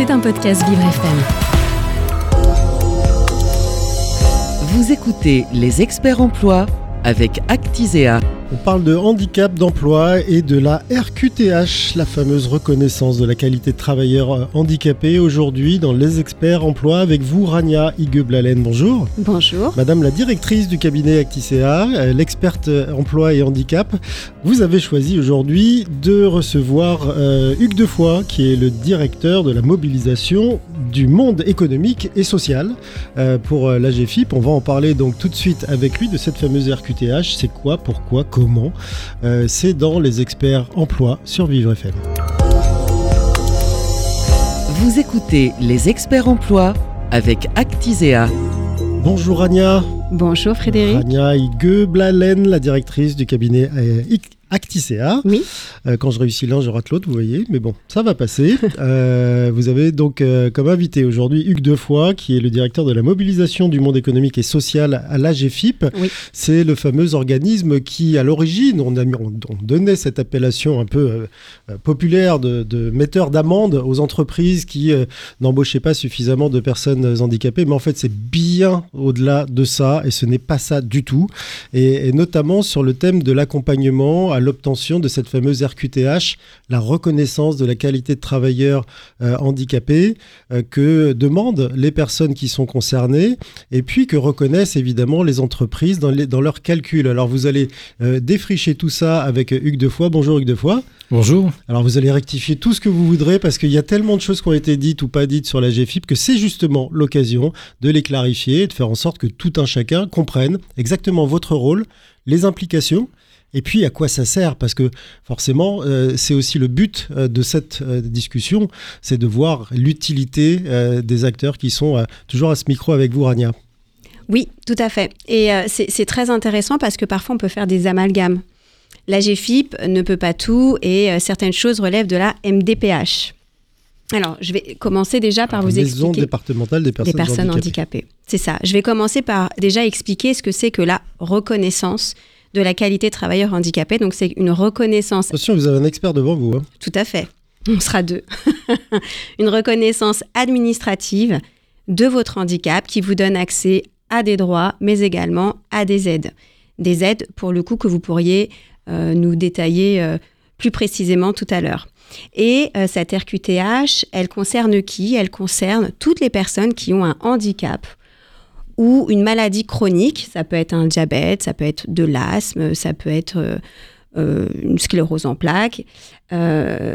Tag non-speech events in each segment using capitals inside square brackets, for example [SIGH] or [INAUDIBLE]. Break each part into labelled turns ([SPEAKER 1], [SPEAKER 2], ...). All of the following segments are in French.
[SPEAKER 1] C'est un podcast Vivre FM.
[SPEAKER 2] Vous écoutez Les Experts Emploi avec Actisea.
[SPEAKER 3] On parle de handicap d'emploi et de la RQTH, la fameuse reconnaissance de la qualité de travailleur euh, handicapé. Aujourd'hui, dans Les Experts Emploi, avec vous, Rania Higueblalen. Bonjour.
[SPEAKER 4] Bonjour.
[SPEAKER 3] Madame la directrice du cabinet Acticea, euh, l'experte euh, emploi et handicap, vous avez choisi aujourd'hui de recevoir Hugues Defoy, qui est le directeur de la mobilisation du monde économique et social pour l'AGFIP. On va en parler donc tout de suite avec lui de cette fameuse RQTH. C'est quoi, pourquoi, comment comment euh, C'est dans les experts emploi sur Vivre FM.
[SPEAKER 2] Vous écoutez les experts emploi avec Actisea.
[SPEAKER 3] Bonjour Rania.
[SPEAKER 4] Bonjour Frédéric.
[SPEAKER 3] Rania Blalen, la directrice du cabinet euh, Acticea.
[SPEAKER 4] Oui.
[SPEAKER 3] Euh, quand je réussis l'un, je rate l'autre, vous voyez. Mais bon, ça va passer. [LAUGHS] Euh, vous avez donc euh, comme invité aujourd'hui Hugues Defoy, qui est le directeur de la mobilisation du monde économique et social à l'AGFIP.
[SPEAKER 4] Oui.
[SPEAKER 3] C'est le fameux organisme qui, à l'origine, on, on, donnait cette appellation un peu populaire de, de metteur d'amende aux entreprises qui n'embauchaient pas suffisamment de personnes handicapées. Mais en fait, c'est bien au-delà de ça et ce n'est pas ça du tout. Et, et notamment sur le thème de l'accompagnement l'obtention de cette fameuse RQTH, la reconnaissance de la qualité de travailleur euh, handicapé euh, que demandent les personnes qui sont concernées et puis que reconnaissent évidemment les entreprises dans, les, dans leurs calculs. Alors vous allez euh, défricher tout ça avec Hugues Defoy. Bonjour Hugues Defoy.
[SPEAKER 5] Bonjour.
[SPEAKER 3] Alors vous allez rectifier tout ce que vous voudrez parce qu'il y a tellement de choses qui ont été dites ou pas dites sur la GFIP que c'est justement l'occasion de les clarifier et de faire en sorte que tout un chacun comprenne exactement votre rôle, les implications et puis à quoi ça sert? Parce que forcément, euh, c'est aussi le but euh, de cette euh, discussion, c'est de voir l'utilité des acteurs qui sont toujours à ce micro avec vous, Rania.
[SPEAKER 4] Oui, tout à fait. Et c'est très intéressant parce que parfois on peut faire des amalgames. La GFIP ne peut pas tout et certaines choses relèvent de la MDPH. Alors, je vais commencer déjà par vous expliquer.
[SPEAKER 3] Maison départementale des personnes,
[SPEAKER 4] des personnes handicapées. C'est ça. Je vais commencer par déjà expliquer ce que c'est que la reconnaissance de la qualité travailleur handicapé. Donc c'est une reconnaissance.
[SPEAKER 3] Attention, vous avez un expert devant vous. Hein.
[SPEAKER 4] Tout à fait. On sera deux. [LAUGHS] une reconnaissance administrative de votre handicap qui vous donne accès à des droits, mais également à des aides. Des aides, pour le coup, que vous pourriez euh, nous détailler euh, plus précisément tout à l'heure. Et euh, cette RQTH, elle concerne qui? Elle concerne toutes les personnes qui ont un handicap ou une maladie chronique, ça peut être un diabète, ça peut être de l'asthme, ça peut être euh, euh, une sclérose en plaques. Euh,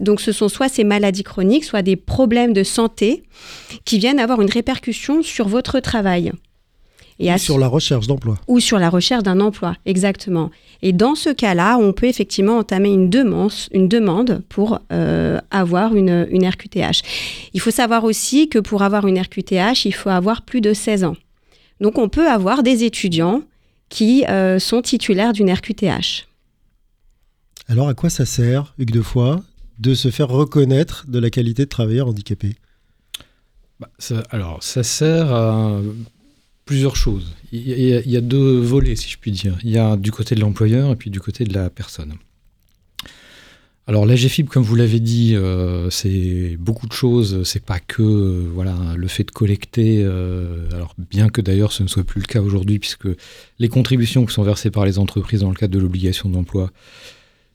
[SPEAKER 4] donc ce sont soit ces maladies chroniques, soit des problèmes de santé qui viennent avoir une répercussion sur votre travail.
[SPEAKER 3] Et ou sur la recherche d'emploi.
[SPEAKER 4] Ou sur la recherche d'un emploi, exactement. Et dans ce cas-là, on peut effectivement entamer une demande, une demande pour euh, avoir une, une RQTH. Il faut savoir aussi que pour avoir une RQTH, il faut avoir plus de 16 ans. Donc on peut avoir des étudiants qui euh, sont titulaires d'une RQTH.
[SPEAKER 3] Alors à quoi ça sert, Hugues Defoy, de se faire reconnaître de la qualité de travailleur handicapé?
[SPEAKER 5] Bah, Alors ça sert à plusieurs choses. Il y, a, deux volets, si je puis dire. Il y a du côté de l'employeur et puis du côté de la personne. Alors la GFIP, comme vous l'avez dit, euh, c'est beaucoup de choses. C'est pas que euh, voilà le fait de collecter. Euh, alors bien que d'ailleurs ce ne soit plus le cas aujourd'hui, puisque les contributions qui sont versées par les entreprises dans le cadre de l'obligation d'emploi,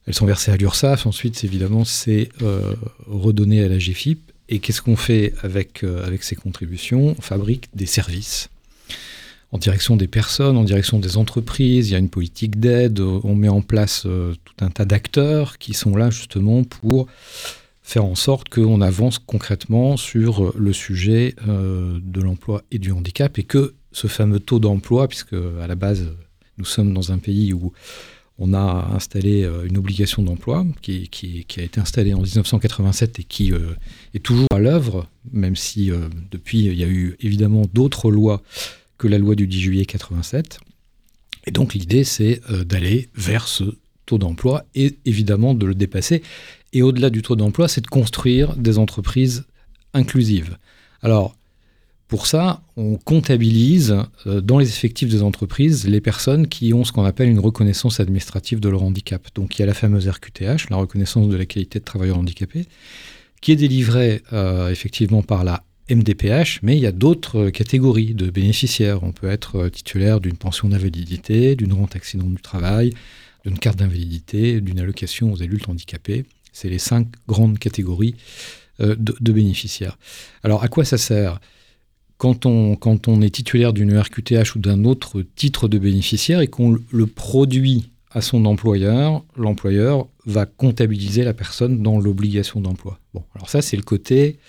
[SPEAKER 5] elles sont versées à l'URSSAF. Ensuite, évidemment, c'est redonné à la GFIP. Et qu'est-ce qu'on fait avec ces contributions? On fabrique des services en direction des personnes, en direction des entreprises. Il y a une politique d'aide. On met en place euh, tout un tas d'acteurs qui sont là justement pour faire en sorte qu'on avance concrètement sur le sujet euh, de l'emploi et du handicap et que ce fameux taux d'emploi, puisque à la base nous sommes dans un pays où on a installé euh, une obligation d'emploi qui, a été installée en 1987 et qui est toujours à l'œuvre, même si depuis il y a eu évidemment d'autres lois la loi du 10 juillet 87. Et donc l'idée, c'est euh, d'aller vers ce taux d'emploi et évidemment de le dépasser. Et au-delà du taux d'emploi, c'est de construire des entreprises inclusives. Alors, pour ça, on comptabilise euh, dans les effectifs des entreprises les personnes qui ont ce qu'on appelle une reconnaissance administrative de leur handicap. Donc il y a la fameuse RQTH, la reconnaissance de la qualité de travailleur handicapé. qui est délivré effectivement par la MDPH, mais il y a d'autres catégories de bénéficiaires. On peut être titulaire d'une pension d'invalidité, d'une rente accident du travail, d'une carte d'invalidité, d'une allocation aux adultes handicapés. C'est les cinq grandes catégories de, de, bénéficiaires. Alors à quoi ça sert? Quand on, quand on est titulaire d'une RQTH ou d'un autre titre de bénéficiaire et qu'on le produit à son employeur, l'employeur va comptabiliser la personne dans l'obligation d'emploi. Bon, alors ça, c'est le côté,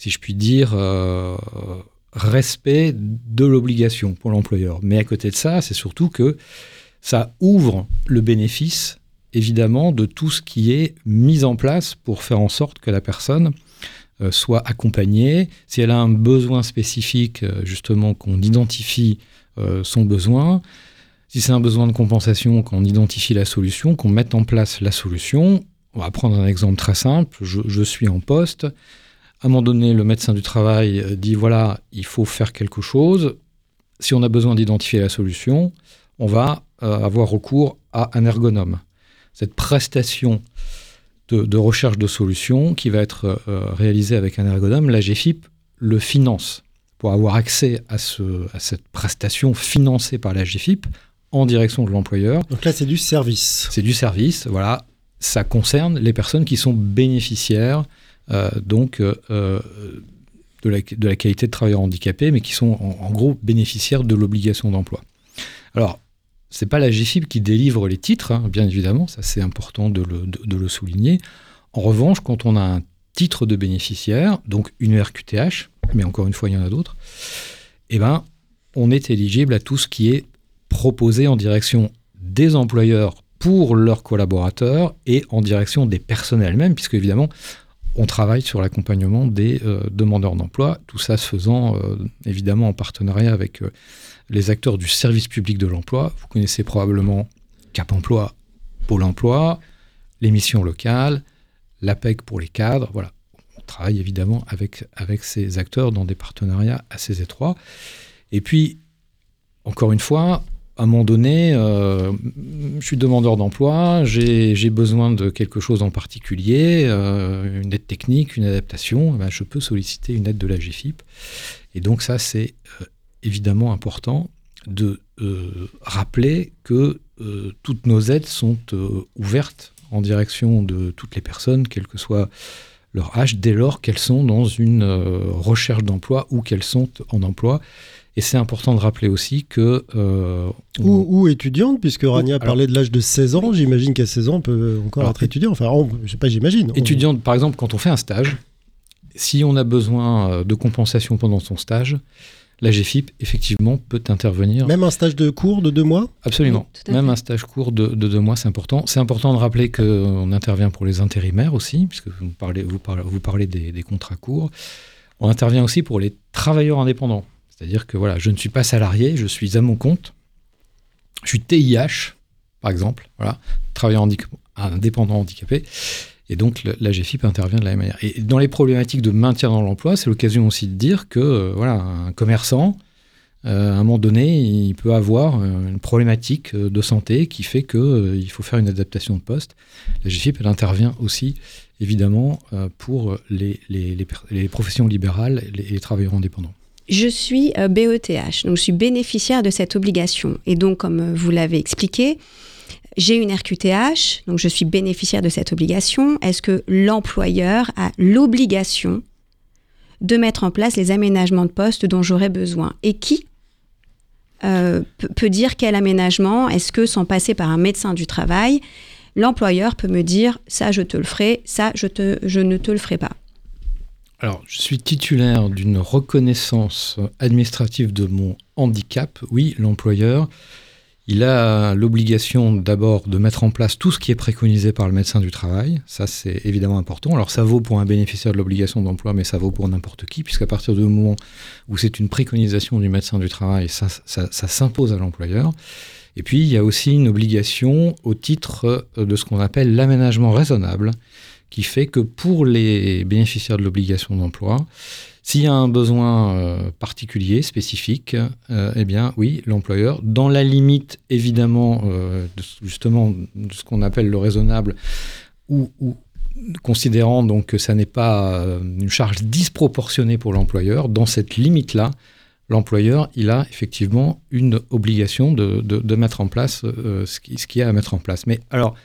[SPEAKER 5] si je puis dire, euh, respect de l'obligation pour l'employeur. Mais à côté de ça, c'est surtout que ça ouvre le bénéfice, évidemment, de tout ce qui est mis en place pour faire en sorte que la personne euh, soit accompagnée. Si elle a un besoin spécifique, euh, justement, qu'on identifie son besoin, si c'est un besoin de compensation, qu'on identifie la solution, qu'on mette en place la solution. On va prendre un exemple très simple. Je, suis en poste. À un moment donné, le médecin du travail euh, dit voilà, il faut faire quelque chose. Si on a besoin d'identifier la solution, on va euh, avoir recours à un ergonome. Cette prestation de, recherche de solutions qui va être euh, réalisée avec un ergonome, la GFIP le finance. Pour avoir accès à, ce, à cette prestation financée par la GFIP, en direction de l'employeur.
[SPEAKER 3] Donc là, c'est du service.
[SPEAKER 5] C'est du service, voilà. Ça concerne les personnes qui sont bénéficiaires donc euh, euh, de, la, qualité de travailleur handicapé, mais qui sont en, gros bénéficiaires de l'obligation d'emploi. Alors, c'est pas la GFIP qui délivre les titres, hein, bien évidemment, ça c'est important de le, de, le, souligner. En revanche, quand on a un titre de bénéficiaire, donc une RQTH, mais encore une fois, il y en a d'autres, eh ben, on est éligible à tout ce qui est proposé en direction des employeurs pour leurs collaborateurs et en direction des personnes elles-mêmes, puisque évidemment, on travaille sur l'accompagnement des euh, demandeurs d'emploi, tout ça se faisant euh, évidemment en partenariat avec euh, les acteurs du service public de l'emploi. Vous connaissez probablement Cap Emploi, Pôle Emploi, les missions locales, l'APEC pour les cadres, voilà. On travaille évidemment avec, avec ces acteurs dans des partenariats assez étroits. Et puis, encore une fois, à un moment donné, euh, je suis demandeur d'emploi, j'ai besoin de quelque chose en particulier, euh, une aide technique, une adaptation, eh ben, je peux solliciter une aide de la GFIP. Et donc ça, c'est euh, évidemment important de rappeler que toutes nos aides sont ouvertes en direction de toutes les personnes, quel que soit leur âge, dès lors qu'elles sont dans une recherche d'emploi ou qu'elles sont en emploi. Et c'est important de rappeler aussi que...
[SPEAKER 3] Euh, ou, étudiante, puisque Rania parlait de l'âge de 16 ans, j'imagine qu'à 16 ans, on peut encore être étudiant. Enfin, je sais pas, j'imagine.
[SPEAKER 5] Étudiante, par exemple, quand on fait un stage, si on a besoin euh, de compensation pendant son stage, la GFIP, effectivement, peut intervenir.
[SPEAKER 3] Même un stage de cours de deux mois?
[SPEAKER 5] Absolument. Même un stage court de, deux mois, c'est important. C'est important de rappeler qu'on intervient pour les intérimaires aussi, puisque vous parlez, vous parlez, vous parlez des, des contrats courts. On intervient aussi pour les travailleurs indépendants. C'est-à-dire que voilà, je ne suis pas salarié, je suis à mon compte. Je suis TIH, par exemple, voilà, travailleur indépendant handicapé. Et donc la GFIP intervient de la même manière. Et dans les problématiques de maintien dans l'emploi, c'est l'occasion aussi de dire que euh, voilà, un commerçant, euh, à un moment donné, il peut avoir euh, une problématique de santé qui fait qu'il faut faire une adaptation de poste. La GFIP, elle intervient aussi, évidemment, pour les, les, professions libérales et les travailleurs indépendants
[SPEAKER 4] je suis BETH, donc je suis bénéficiaire de cette obligation. Et donc, comme euh, vous l'avez expliqué, j'ai une RQTH, donc je suis bénéficiaire de cette obligation. Est-ce que l'employeur a l'obligation de mettre en place les aménagements de poste dont j'aurais besoin? Et qui euh, peut dire quel aménagement? Est-ce que sans passer par un médecin du travail, l'employeur peut me dire ça je te le ferai, ça je, te, je ne te le ferai pas?
[SPEAKER 5] Alors, je suis titulaire d'une reconnaissance administrative de mon handicap. Oui, l'employeur, il a l'obligation d'abord de mettre en place tout ce qui est préconisé par le médecin du travail. Ça, c'est évidemment important. Alors, ça vaut pour un bénéficiaire de l'obligation d'emploi, mais ça vaut pour n'importe qui, puisqu'à partir du moment où c'est une préconisation du médecin du travail, ça, ça, ça s'impose à l'employeur. Et puis, il y a aussi une obligation au titre de ce qu'on appelle l'aménagement raisonnable qui fait que pour les bénéficiaires de l'obligation d'emploi, s'il y a un besoin euh, particulier, spécifique, euh, eh bien oui, l'employeur, dans la limite évidemment euh, de, justement de ce qu'on appelle le raisonnable, ou, considérant donc que ça n'est pas une charge disproportionnée pour l'employeur, dans cette limite-là, l'employeur, il a effectivement une obligation de, mettre en place ce qu'il y a à mettre en place. Mais alors,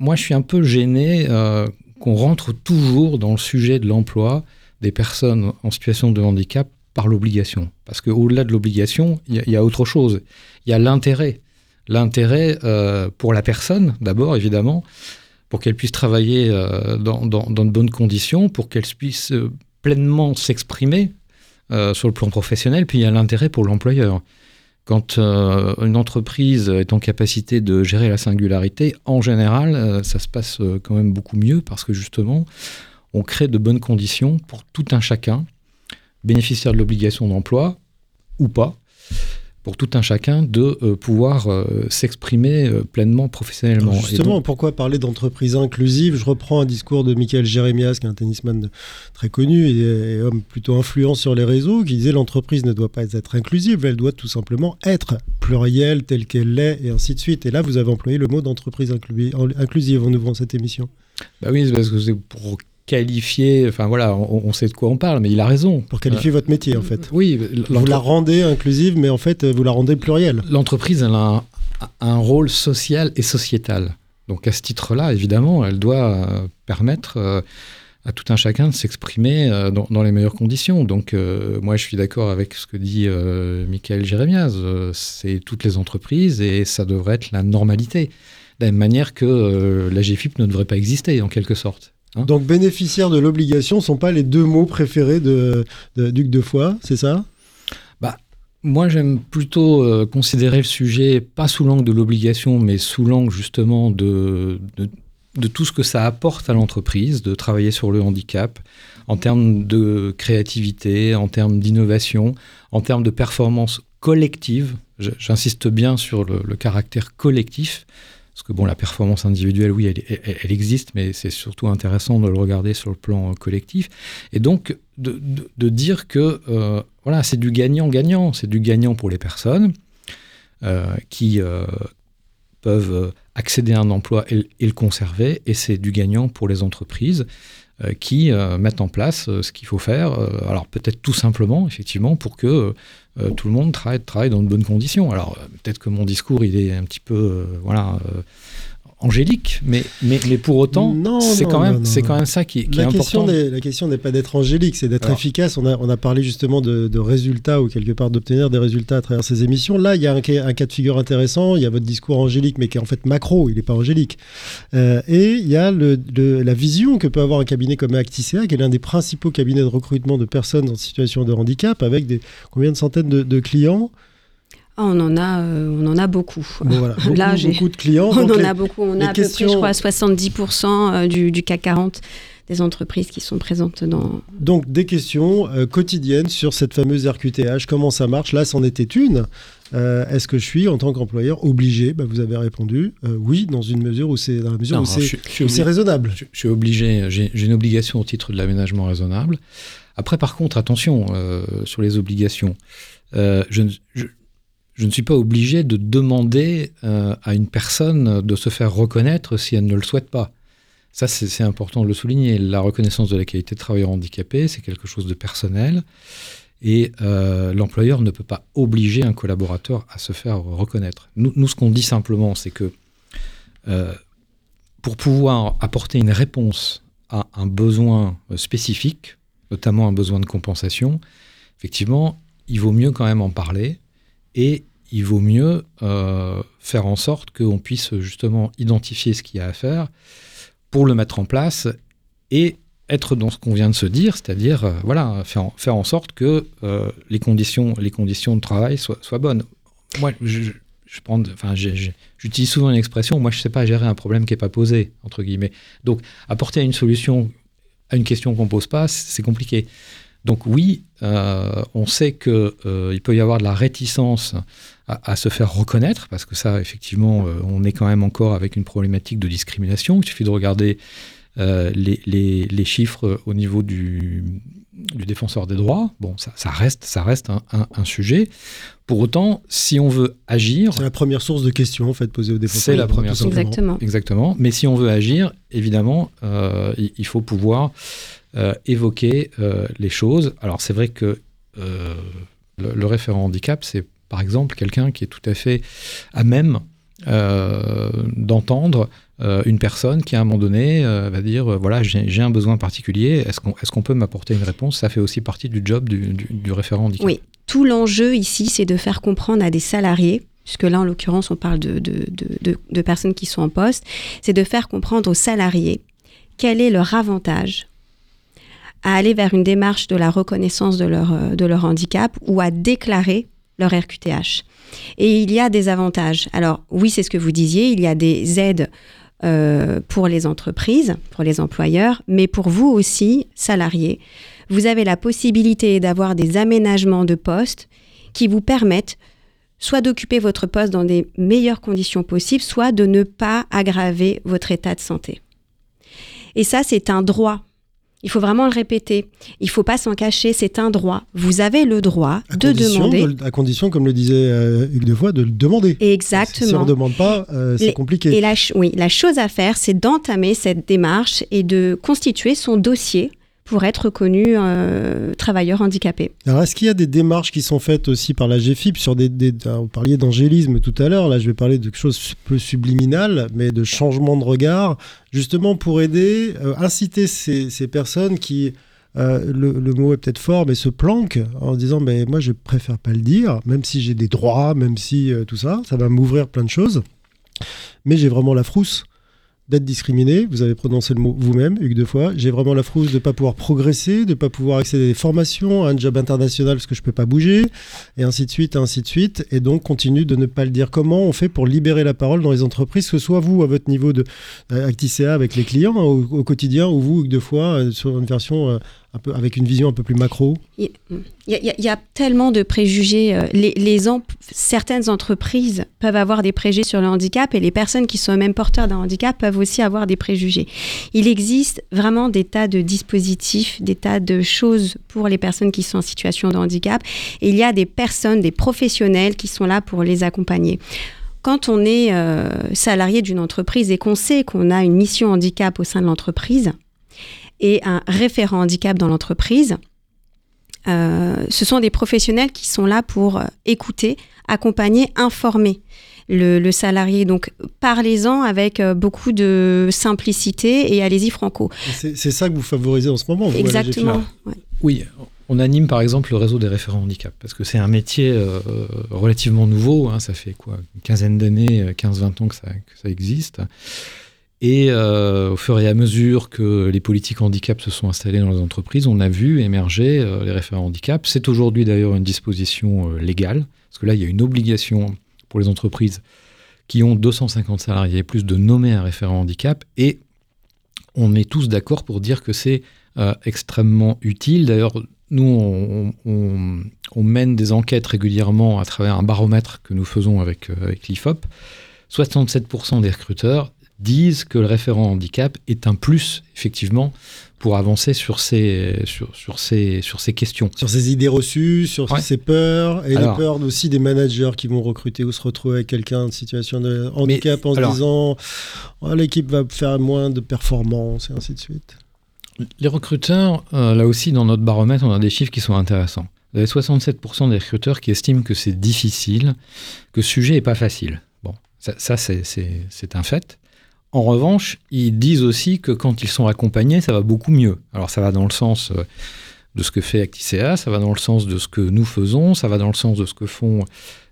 [SPEAKER 5] moi, je suis un peu gêné euh, qu'on rentre toujours dans le sujet de l'emploi des personnes en situation de handicap par l'obligation. Parce qu'au-delà de l'obligation, il y, a autre chose. Il y a l'intérêt. L'intérêt euh, pour la personne, d'abord, évidemment, pour qu'elle puisse travailler dans, dans, de bonnes conditions, pour qu'elle puisse pleinement s'exprimer euh, sur le plan professionnel, puis il y a l'intérêt pour l'employeur. Quand euh, une entreprise est en capacité de gérer la singularité, en général, euh, ça se passe quand même beaucoup mieux parce que justement, on crée de bonnes conditions pour tout un chacun, bénéficiaire de l'obligation d'emploi ou pas, pour tout un chacun de euh, pouvoir euh, s'exprimer euh, pleinement professionnellement.
[SPEAKER 3] justement, pourquoi parler d'entreprise inclusive Je reprends un discours de Michael Jérémias, qui est un tennisman très connu et, homme plutôt influent sur les réseaux, qui disait l'entreprise ne doit pas être inclusive, elle doit tout simplement être plurielle telle qu'elle l'est, et ainsi de suite. Et là, vous avez employé le mot d'entreprise inclusive en ouvrant cette émission.
[SPEAKER 5] Bah oui, c'est parce que c'est pour qualifier, enfin voilà, on, sait de quoi on parle, mais il a raison.
[SPEAKER 3] Pour qualifier votre métier, en fait.
[SPEAKER 5] Oui.
[SPEAKER 3] Vous la rendez inclusive, mais en fait, vous la rendez plurielle.
[SPEAKER 5] L'entreprise, elle a un, rôle social et sociétal. Donc à ce titre-là, évidemment, elle doit euh, permettre euh, à tout un chacun de s'exprimer euh, dans, les meilleures conditions. Donc moi, je suis d'accord avec ce que dit Michael Jérémiaz. c'est toutes les entreprises et ça devrait être la normalité. De la même manière que la GFIP ne devrait pas exister, en quelque sorte.
[SPEAKER 3] Hein Donc bénéficiaires de l'obligation ne sont pas les deux mots préférés de, Duc de Foix, c'est ça?
[SPEAKER 5] Bah, Moi j'aime plutôt euh, considérer le sujet pas sous l'angle de l'obligation, mais sous l'angle justement de, de, tout ce que ça apporte à l'entreprise, de travailler sur le handicap, en termes de créativité, en termes d'innovation, en termes de performance collective. J'insiste bien sur le caractère collectif parce que bon, la performance individuelle, oui, elle, existe, mais c'est surtout intéressant de le regarder sur le plan collectif. Et donc, de, dire que euh, voilà, c'est du gagnant-gagnant. C'est du gagnant pour les personnes euh, qui euh, peuvent accéder à un emploi et, le conserver, et c'est du gagnant pour les entreprises qui mettent en place ce qu'il faut faire. alors peut-être tout simplement, effectivement, pour que euh, tout le monde travaille, travaille dans de bonnes conditions. Alors euh, peut-être que mon discours il est un petit peu euh, voilà angélique, mais, mais, mais pour autant, c'est quand, même, c'est quand même ça qui, qui
[SPEAKER 3] la
[SPEAKER 5] est
[SPEAKER 3] question
[SPEAKER 5] important.
[SPEAKER 3] La question n'est pas d'être angélique, c'est d'être efficace. On a, on a parlé justement de, résultats ou quelque part d'obtenir des résultats à travers ces émissions. Là, il y a un, cas de figure intéressant. Il y a votre discours angélique, mais qui est en fait macro, il n'est pas angélique. Euh, et il y a le, la vision que peut avoir un cabinet comme Acticea, qui est l'un des principaux cabinets de recrutement de personnes en situation de handicap, avec des, combien de centaines de clients?
[SPEAKER 4] Ah, on en a, euh, on en a beaucoup. [LAUGHS]
[SPEAKER 3] beaucoup, de clients. [LAUGHS]
[SPEAKER 4] On en a beaucoup. On a à peu près, je crois, 70% euh, du, du, CAC 40 des entreprises qui sont présentes dans.
[SPEAKER 3] Donc des questions euh, quotidiennes sur cette fameuse RQTH, comment ça marche? Là, c'en était une. Est-ce que je suis en tant qu'employeur obligé? Bah, Vous avez répondu oui, dans une mesure où c'est dans la mesure où c'est raisonnable.
[SPEAKER 5] Je, suis obligé. J'ai une obligation au titre de l'aménagement raisonnable. Après, par contre, attention sur les obligations. je, je, je ne suis pas obligé de demander euh, à une personne de se faire reconnaître si elle ne le souhaite pas. Ça, c'est important de le souligner. La reconnaissance de la qualité de travailleur handicapé, c'est quelque chose de personnel. Et euh, l'employeur ne peut pas obliger un collaborateur à se faire reconnaître. Nous, ce qu'on dit simplement, c'est que euh, pour pouvoir apporter une réponse à un besoin spécifique, notamment un besoin de compensation, effectivement, il vaut mieux quand même en parler et il vaut mieux euh, faire en sorte qu'on puisse justement identifier ce qu'il y a à faire pour le mettre en place et être dans ce qu'on vient de se dire, c'est-à-dire euh, voilà, faire, faire, en sorte que euh, les, conditions, les conditions de travail soient, soient bonnes. Moi, je, je j'utilise souvent une expression, moi je ne sais pas gérer un problème qui n'est pas posé, entre guillemets. Donc, apporter une solution à une question qu'on ne pose pas, c'est compliqué. Donc oui, on sait qu'il peut y avoir de la réticence à, se faire reconnaître, parce que ça, effectivement, euh, on est quand même encore avec une problématique de discrimination. Il suffit de regarder les, chiffres au niveau du, du défenseur des droits. Bon, ça, ça reste, ça reste un, un, un, sujet. Pour autant, si on veut agir...
[SPEAKER 3] C'est la première source de questions, en fait, posée aux défenseurs.
[SPEAKER 5] C'est la première source.
[SPEAKER 4] Exactement.
[SPEAKER 5] Exactement. Mais si on veut agir, évidemment, euh, il, il, faut pouvoir euh, évoquer euh, les choses. Alors, c'est vrai que euh, le, le, référent handicap, c'est par exemple quelqu'un qui est tout à fait à même d'entendre euh, une personne qui à un moment donné euh, va dire euh, voilà j'ai un besoin particulier est-ce qu'on peut m'apporter une réponse? Ça fait aussi partie du job du, du, référent handicap
[SPEAKER 4] oui. Tout l'enjeu ici c'est de faire comprendre à des salariés puisque là en l'occurrence on parle de, personnes qui sont en poste c'est de faire comprendre aux salariés quel est leur avantage à aller vers une démarche de la reconnaissance de leur handicap ou à déclarer leur RQTH. Et il y a des avantages. Alors oui, c'est ce que vous disiez, il y a des aides euh, pour les entreprises, pour les employeurs, mais pour vous aussi, salariés. Vous avez la possibilité d'avoir des aménagements de poste qui vous permettent soit d'occuper votre poste dans des meilleures conditions possibles, soit de ne pas aggraver votre état de santé. Et ça, c'est un droit il faut vraiment le répéter. Il ne faut pas s'en cacher, c'est un droit. Vous avez le droit
[SPEAKER 3] à
[SPEAKER 4] de demander.
[SPEAKER 3] De, à condition, comme le disait euh, Hugues Defoy, de le demander.
[SPEAKER 4] Exactement.
[SPEAKER 3] Si on ne demande pas, euh, c'est compliqué.
[SPEAKER 4] Et la, oui, la chose à faire, c'est d'entamer cette démarche et de constituer son dossier pour être reconnu euh, travailleur handicapé.
[SPEAKER 3] Alors, est-ce qu'il y a des démarches qui sont faites aussi par la GFIP sur des, des vous parliez d'angélisme tout à l'heure, là je vais parler de quelque chose peu subliminal, mais de changement de regard, justement pour aider, euh, inciter ces, personnes qui, euh, le, mot est peut-être fort, mais se planquent en disant, mais moi je préfère pas le dire, même si j'ai des droits, même si euh, tout ça, ça va m'ouvrir plein de choses, mais j'ai vraiment la frousse d'être discriminé. Vous avez prononcé le mot vous-même, Hugues deux fois. J'ai vraiment la frousse de ne pas pouvoir progresser, de ne pas pouvoir accéder à des formations, à un job international parce que je ne peux pas bouger, et ainsi de suite, et ainsi de suite. Et donc, continue de ne pas le dire. Comment on fait pour libérer la parole dans les entreprises, que ce soit vous, à votre niveau de euh, Acticea avec les clients hein, au, quotidien, ou vous, Hugues deux fois, euh, sur une version... Euh, avec une vision un peu plus macro
[SPEAKER 4] Il y, a tellement de préjugés. euh, certaines entreprises peuvent avoir des préjugés sur le handicap et les personnes qui sont même porteurs d'un handicap peuvent aussi avoir des préjugés. Il existe vraiment des tas de dispositifs, des tas de choses pour les personnes qui sont en situation de handicap. Et il y a des personnes, des professionnels qui sont là pour les accompagner quand on est euh, salarié d'une entreprise et qu'on sait qu'on a une mission handicap au sein de l'entreprise, et un référent handicap dans l'entreprise. Euh, ce sont des professionnels qui sont là pour écouter, accompagner, informer le, le salarié. Donc parlez-en avec beaucoup de simplicité et allez-y franco.
[SPEAKER 3] C'est ça que vous favorisez en ce moment. Vous,
[SPEAKER 4] Exactement. Ouais.
[SPEAKER 5] Oui, on anime par exemple le réseau des référents handicap parce que c'est un métier euh, relativement nouveau. Hein, ça fait quoi? Une quinzaine d'années, 15-20 ans que ça, que ça existe. Et euh, au fur et à mesure que les politiques handicap se sont installées dans les entreprises, on a vu émerger euh, les référents handicap. C'est aujourd'hui d'ailleurs une disposition euh, légale, parce que là, il y a une obligation pour les entreprises qui ont 250 salariés plus de nommer un référent handicap. Et on est tous d'accord pour dire que c'est extrêmement utile. D'ailleurs, nous, on, on, mène des enquêtes régulièrement à travers un baromètre que nous faisons avec, avec l'IFOP. 67% des recruteurs disent que le référent handicap est un plus, effectivement, pour avancer sur ces, sur, sur ces, sur ces questions.
[SPEAKER 3] Sur ces idées reçues, sur ouais. ces peurs, et alors, les peurs aussi des managers qui vont recruter ou se retrouver avec quelqu'un en situation de handicap mais, en alors, se disant oh, l'équipe va faire moins de performance, et ainsi de suite.
[SPEAKER 5] Les recruteurs, euh, là aussi, dans notre baromètre, on a des chiffres qui sont intéressants. Vous avez 67% des recruteurs qui estiment que c'est difficile, que ce sujet n'est pas facile. Bon, ça, ça c'est un fait. En revanche, ils disent aussi que quand ils sont accompagnés, ça va beaucoup mieux. Alors ça va dans le sens euh, de ce que fait Acticea, ça va dans le sens de ce que nous faisons, ça va dans le sens de ce que font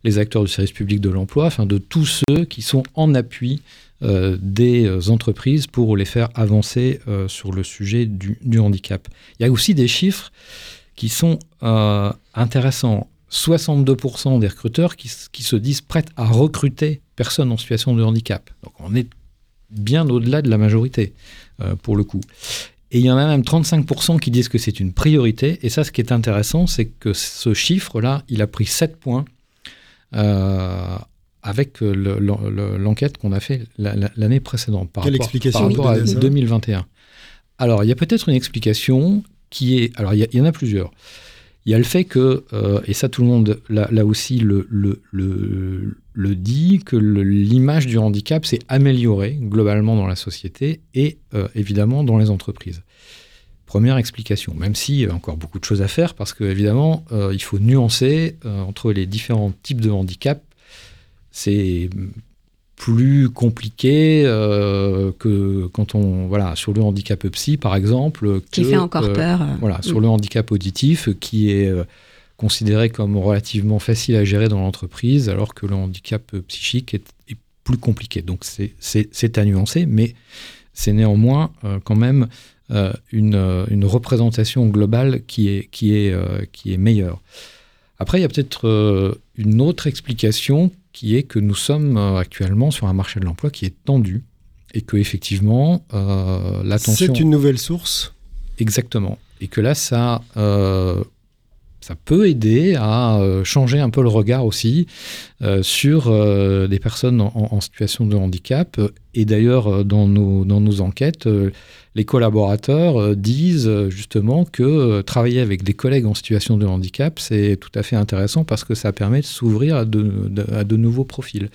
[SPEAKER 5] les acteurs du service public de l'emploi, enfin de tous ceux qui sont en appui euh, des entreprises pour les faire avancer euh, sur le sujet du, handicap. Il y a aussi des chiffres qui sont euh, intéressants. 62% des recruteurs qui, qui se disent prêts à recruter personnes en situation de handicap. Donc on est bien au-delà de la majorité, euh, pour le coup. Et il y en a même 35% qui disent que c'est une priorité. Et ça, ce qui est intéressant, c'est que ce chiffre-là, il a pris 7 points euh, avec l'enquête qu'on a fait l'année précédente
[SPEAKER 3] par Quelle
[SPEAKER 5] rapport,
[SPEAKER 3] explication
[SPEAKER 5] par rapport à 2021. Alors, il y a peut-être une explication qui est... Alors, il y, en a plusieurs. Il y a le fait que, et ça tout le monde là, aussi le, le, le, dit, que l'image du handicap s'est améliorée globalement dans la société et évidemment dans les entreprises. Première explication, même s'il y a encore beaucoup de choses à faire, parce qu'évidemment, euh, il faut nuancer euh, entre les différents types de handicap. C'est plus compliqué euh, que quand on voilà sur le handicap psy par exemple
[SPEAKER 4] qui fait encore peur
[SPEAKER 5] voilà sur mm. le handicap auditif qui est considéré comme relativement facile à gérer dans l'entreprise alors que le handicap psychique est, est plus compliqué donc c'est à nuancer mais c'est néanmoins quand même euh, euh, une, représentation globale qui est, qui est, euh, qui est meilleure. Après, il y a peut-être une autre explication qui est que nous sommes actuellement sur un marché de l'emploi qui est tendu et que effectivement l'attention.
[SPEAKER 3] C'est une nouvelle source?
[SPEAKER 5] Exactement. Et que là, ça ça peut aider à euh, changer un peu le regard aussi euh, sur euh, des personnes en, situation de handicap. Et d'ailleurs, dans nos, dans nos enquêtes, les collaborateurs disent justement que travailler avec des collègues en situation de handicap, c'est tout à fait intéressant parce que ça permet de s'ouvrir à de, à de nouveaux profils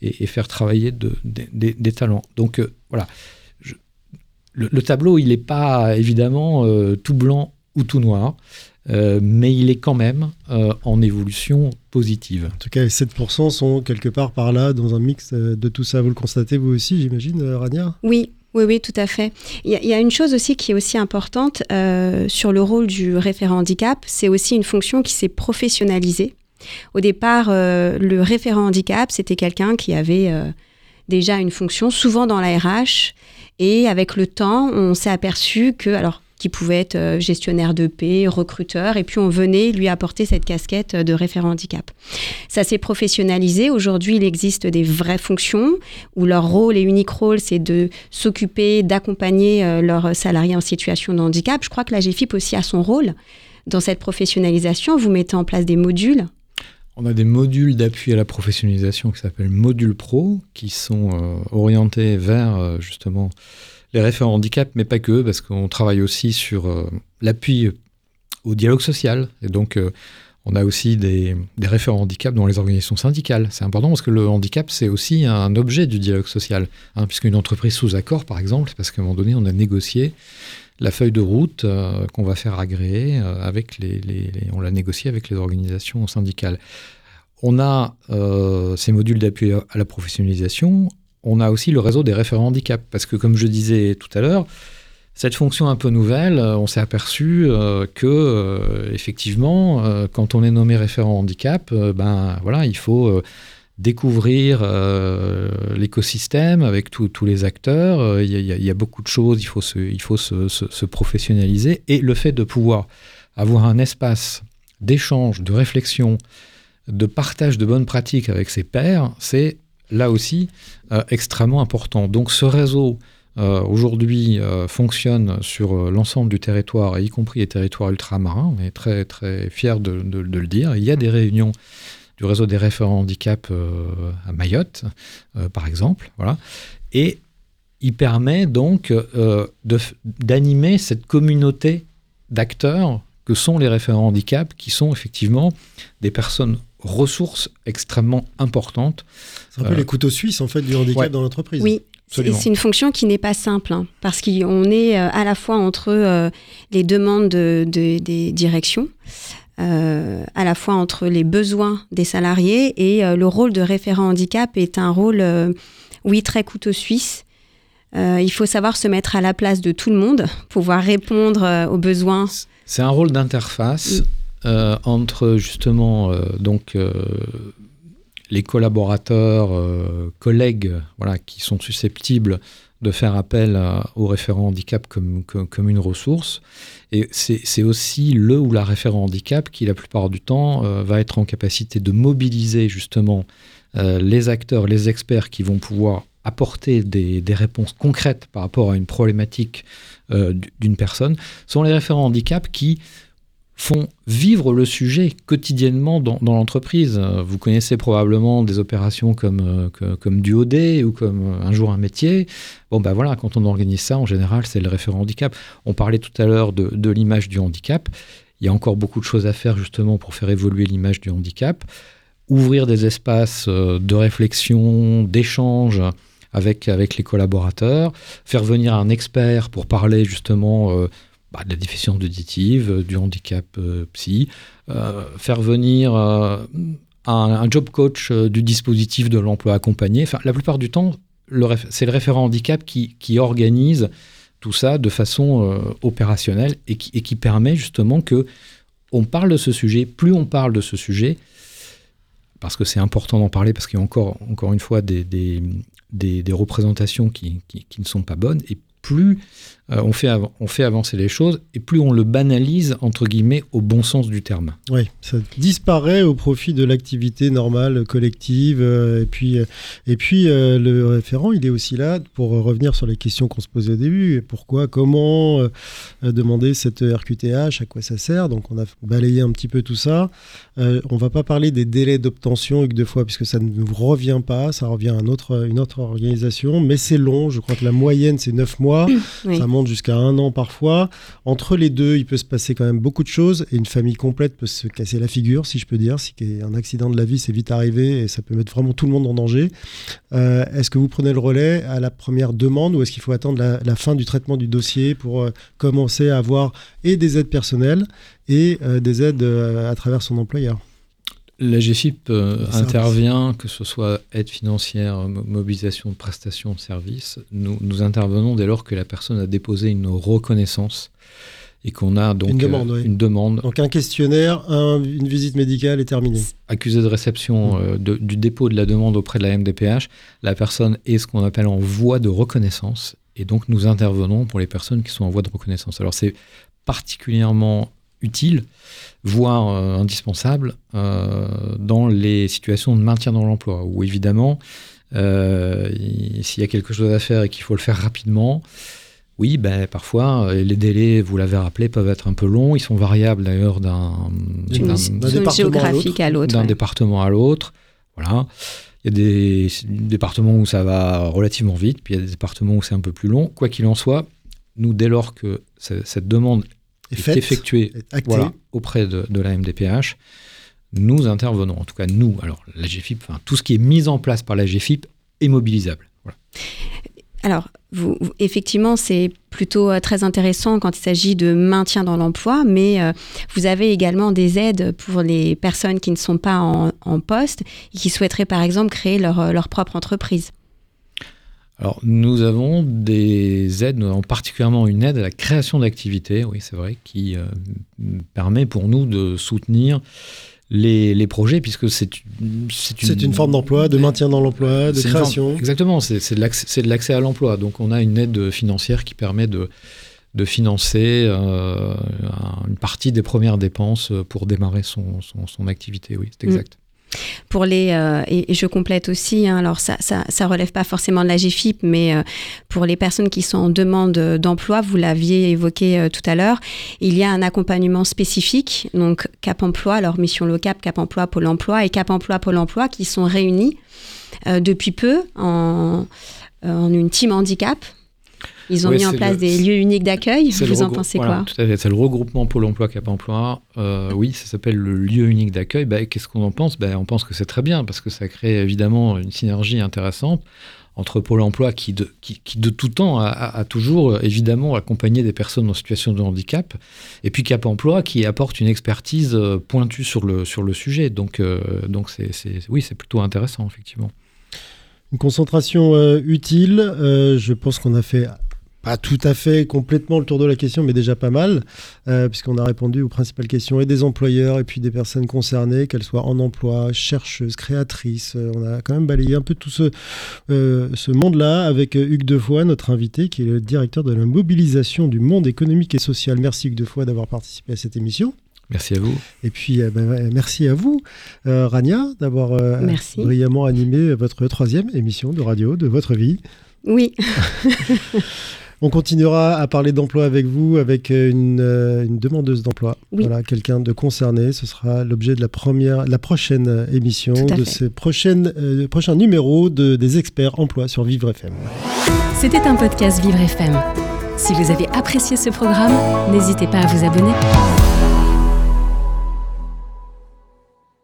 [SPEAKER 5] et, faire travailler de, des talents. Donc voilà. le, tableau, il n'est pas évidemment tout blanc ou tout noir. Euh, mais il est quand même euh, en évolution positive.
[SPEAKER 3] En tout cas, les 7% sont quelque part par là, dans un mix euh, de tout ça. Vous le constatez vous aussi, j'imagine, Rania?
[SPEAKER 4] Oui, oui, oui, tout à fait. Il y, a une chose aussi qui est aussi importante sur le rôle du référent handicap, c'est aussi une fonction qui s'est professionnalisée. Au départ, le référent handicap, c'était quelqu'un qui avait déjà une fonction, souvent dans la RH, et avec le temps, on s'est aperçu que, alors qui pouvait être euh, gestionnaire de paix, recruteur, et puis on venait lui apporter cette casquette de référent handicap. Ça s'est professionnalisé. Aujourd'hui, il existe des vraies fonctions où leur rôle et unique rôle, c'est de s'occuper, d'accompagner euh, leurs salariés en situation de handicap. Je crois que la GFIP aussi a son rôle dans cette professionnalisation. Vous mettez en place des modules
[SPEAKER 5] on a des modules d'appui à la professionnalisation qui s'appellent Modules Pro, qui sont euh, orientés vers justement les référents handicap, mais pas que, parce qu'on travaille aussi sur euh, l'appui au dialogue social. Et donc, euh, on a aussi des, référents handicap dans les organisations syndicales. C'est important parce que le handicap, c'est aussi un objet du dialogue social. Hein, puisqu'une entreprise sous accord, par exemple, parce qu'à un moment donné, on a négocié la feuille de route euh, qu'on va faire agréer avec les, on l'a négocié avec les organisations syndicales. On a ces modules d'appui à la professionnalisation on a aussi le réseau des référents handicap. Parce que, comme je disais tout à l'heure, cette fonction un peu nouvelle, euh, on s'est aperçu euh, que, euh, effectivement, quand on est nommé référent handicap, ben voilà, il faut découvrir l'écosystème avec tous les acteurs. Il y, a beaucoup de choses, il faut, se, il faut se, professionnaliser. Et le fait de pouvoir avoir un espace d'échange, de réflexion, de partage de bonnes pratiques avec ses pairs, c'est là aussi euh, extrêmement important. Donc ce réseau euh, aujourd'hui euh, fonctionne sur l'ensemble du territoire, y compris les territoires ultramarins. On est très très fiers de, le dire. Il y a des réunions du réseau des référents handicap à Mayotte, par exemple. Et il permet donc d'animer cette communauté d'acteurs que sont les référents handicap, qui sont effectivement des personnes ressources extrêmement importantes.
[SPEAKER 3] C'est un peu les couteaux suisses en fait du handicap dans l'entreprise.
[SPEAKER 4] Oui. C'est une fonction qui n'est pas simple, hein, parce qu'on est euh, à la fois entre euh, les demandes des directions, euh, à la fois entre les besoins des salariés et le rôle de référent handicap est un rôle, oui, très couteau suisse. il faut savoir se mettre à la place de tout le monde, pouvoir répondre aux besoins.
[SPEAKER 5] C'est un rôle d'interface. Euh, entre justement euh, donc euh, les collaborateurs, collègues, voilà, qui sont susceptibles de faire appel au référent handicap comme, une ressource. Et c'est aussi le ou la référent handicap qui, la plupart du temps, va être en capacité de mobiliser justement les acteurs, les experts qui vont pouvoir apporter des, réponses concrètes par rapport à une problématique d'une personne, sont les référents handicap qui font vivre le sujet quotidiennement dans, l'entreprise. Vous connaissez probablement des opérations comme, comme du OD ou comme un jour un métier. Bon, ben voilà, quand on organise ça, en général, c'est le référent handicap. On parlait tout à l'heure de, l'image du handicap. Il y a encore beaucoup de choses à faire justement pour faire évoluer l'image du handicap. Ouvrir des espaces de réflexion, d'échange avec, avec les collaborateurs, faire venir un expert pour parler justement euh, bah, de la déficience auditive, euh, du handicap euh, psy, faire venir un, job coach du dispositif de l'emploi accompagné. Enfin, la plupart du temps, c'est le référent handicap qui, organise tout ça de façon opérationnelle et qui, et qui, permet justement que on parle de ce sujet. Plus on parle de ce sujet, parce que c'est important d'en parler, parce qu'il y a encore, encore une fois des, représentations qui, qui, ne sont pas bonnes, et plus euh, on, fait on fait avancer les choses et plus on le banalise, entre guillemets, au bon sens du terme.
[SPEAKER 3] Oui, ça disparaît au profit de l'activité normale, collective. Euh, et puis, euh, et puis le référent, il est aussi là pour revenir sur les questions qu'on se posait au début. Pourquoi, comment demander cette RQTH, à quoi ça sert? Donc on a balayé un petit peu tout ça. On va pas parler des délais d'obtention une deux fois, puisque ça ne nous revient pas, ça revient à une autre, une autre organisation, mais c'est long. Je crois que la moyenne, c'est 9 mois. Oui jusqu'à un an parfois. Entre les deux, il peut se passer quand même beaucoup de choses et une famille complète peut se casser la figure, si je peux dire. Si un accident de la vie, c'est vite arrivé et ça peut mettre vraiment tout le monde en danger. Euh, est-ce que vous prenez le relais à la première demande ou est-ce qu'il faut attendre la, fin du traitement du dossier pour euh, commencer à avoir et des aides personnelles et euh, des aides à travers son employeur
[SPEAKER 5] la GFIP euh, intervient, que ce soit aide financière, mobilisation de prestations de services. Nous, nous, intervenons dès lors que la personne a déposé une reconnaissance et qu'on a donc
[SPEAKER 3] une demande,
[SPEAKER 5] euh, une demande.
[SPEAKER 3] Donc un questionnaire, une visite médicale est terminée.
[SPEAKER 5] Accusé de réception euh, du dépôt de la demande auprès de la MDPH, la personne est ce qu'on appelle en voie de reconnaissance et donc nous intervenons pour les personnes qui sont en voie de reconnaissance. Alors c'est particulièrement utile, voire euh, indispensable, euh, dans les situations de maintien dans l'emploi, où évidemment, euh, s'il y a quelque chose à faire et qu'il faut le faire rapidement, oui, ben, parfois, les délais, vous l'avez rappelé, peuvent être un peu longs. Ils sont variables d'ailleurs d'un
[SPEAKER 4] géographique à l'autre.
[SPEAKER 5] D'un département à l'autre. Voilà. Il y a des départements où ça va relativement vite, puis il y a des départements où c'est un peu plus long. Quoi qu'il en soit, nous, dès lors que cette demande est, effectué voilà, auprès de, la MDPH, nous intervenons. En tout cas, nous, alors la GFIP, enfin, tout ce qui est mis en place par la GFIP est mobilisable.
[SPEAKER 4] Alors, vous, effectivement, c'est plutôt euh, très intéressant quand il s'agit de maintien dans l'emploi, mais euh, vous avez également des aides pour les personnes qui ne sont pas en, poste et qui souhaiteraient, par exemple, créer leur, euh, leur propre entreprise.
[SPEAKER 5] Alors, nous avons des aides, nous avons particulièrement une aide à la création d'activités, oui, c'est vrai, qui euh, permet pour nous de soutenir les, les projets, puisque c'est
[SPEAKER 3] une, une, une, forme d'emploi, de maintien dans l'emploi, de création.
[SPEAKER 5] exactement, c'est de l'accès à l'emploi. Donc, on a une aide financière qui permet de, de financer euh, une partie des premières dépenses pour démarrer son, son, son activité, oui, c'est mm. exact.
[SPEAKER 4] Pour les, euh, et, je complète aussi, hein, alors ça, ça, relève pas forcément de la GFIP, mais euh, pour les personnes qui sont en demande d'emploi, vous l'aviez évoqué euh, tout à l'heure, il y a un accompagnement spécifique, donc Cap Emploi, alors Mission Locap, Cap Emploi, Pôle Emploi et Cap Emploi, Pôle Emploi, qui sont réunis depuis peu en une team handicap ils ont mis en place des lieux uniques d'accueil. Vous en pensez quoi
[SPEAKER 5] Tout à fait. C'est le regroupement Pôle emploi Cap Emploi. Euh, oui, ça s'appelle le lieu unique d'accueil. Bah, Qu'est-ce qu'on en pense? Bah, On pense que c'est très bien parce que ça crée évidemment une synergie intéressante entre Pôle emploi qui de, qui, de tout temps a, toujours évidemment accompagné des personnes en situation de handicap, et puis Cap emploi qui apporte une expertise euh, pointue sur le, sur le sujet. Donc, euh, donc c'est, oui, c'est plutôt intéressant, effectivement.
[SPEAKER 3] Une concentration utile. je pense qu'on a fait pas tout à fait complètement le tour de la question, mais déjà pas mal, euh, puisqu'on a répondu aux principales questions et des employeurs et puis des personnes concernées, qu'elles soient en emploi, chercheuses, créatrices. Euh, on a quand même balayé un peu tout ce, euh, ce monde-là avec Hugues Defoy, notre invité, qui est le directeur de la mobilisation du monde économique et social. Merci Hugues Defoy d'avoir participé à cette émission.
[SPEAKER 5] Merci à vous.
[SPEAKER 3] Et puis, ben, merci à vous, Rania, d'avoir brillamment animé votre troisième émission de radio de votre vie.
[SPEAKER 4] Oui. [LAUGHS] [LAUGHS]
[SPEAKER 3] On continuera à parler d'emploi avec vous, avec une, euh, une demandeuse d'emploi.
[SPEAKER 6] Oui.
[SPEAKER 3] Voilà, quelqu'un de concerné. Ce sera l'objet de la première, la prochaine euh, émission, de
[SPEAKER 6] fait.
[SPEAKER 3] ce prochain, euh, prochain numéro de, des experts emploi sur Vivre FM.
[SPEAKER 4] C'était un podcast Vivre FM. Si vous avez apprécié ce programme, n'hésitez pas à vous abonner.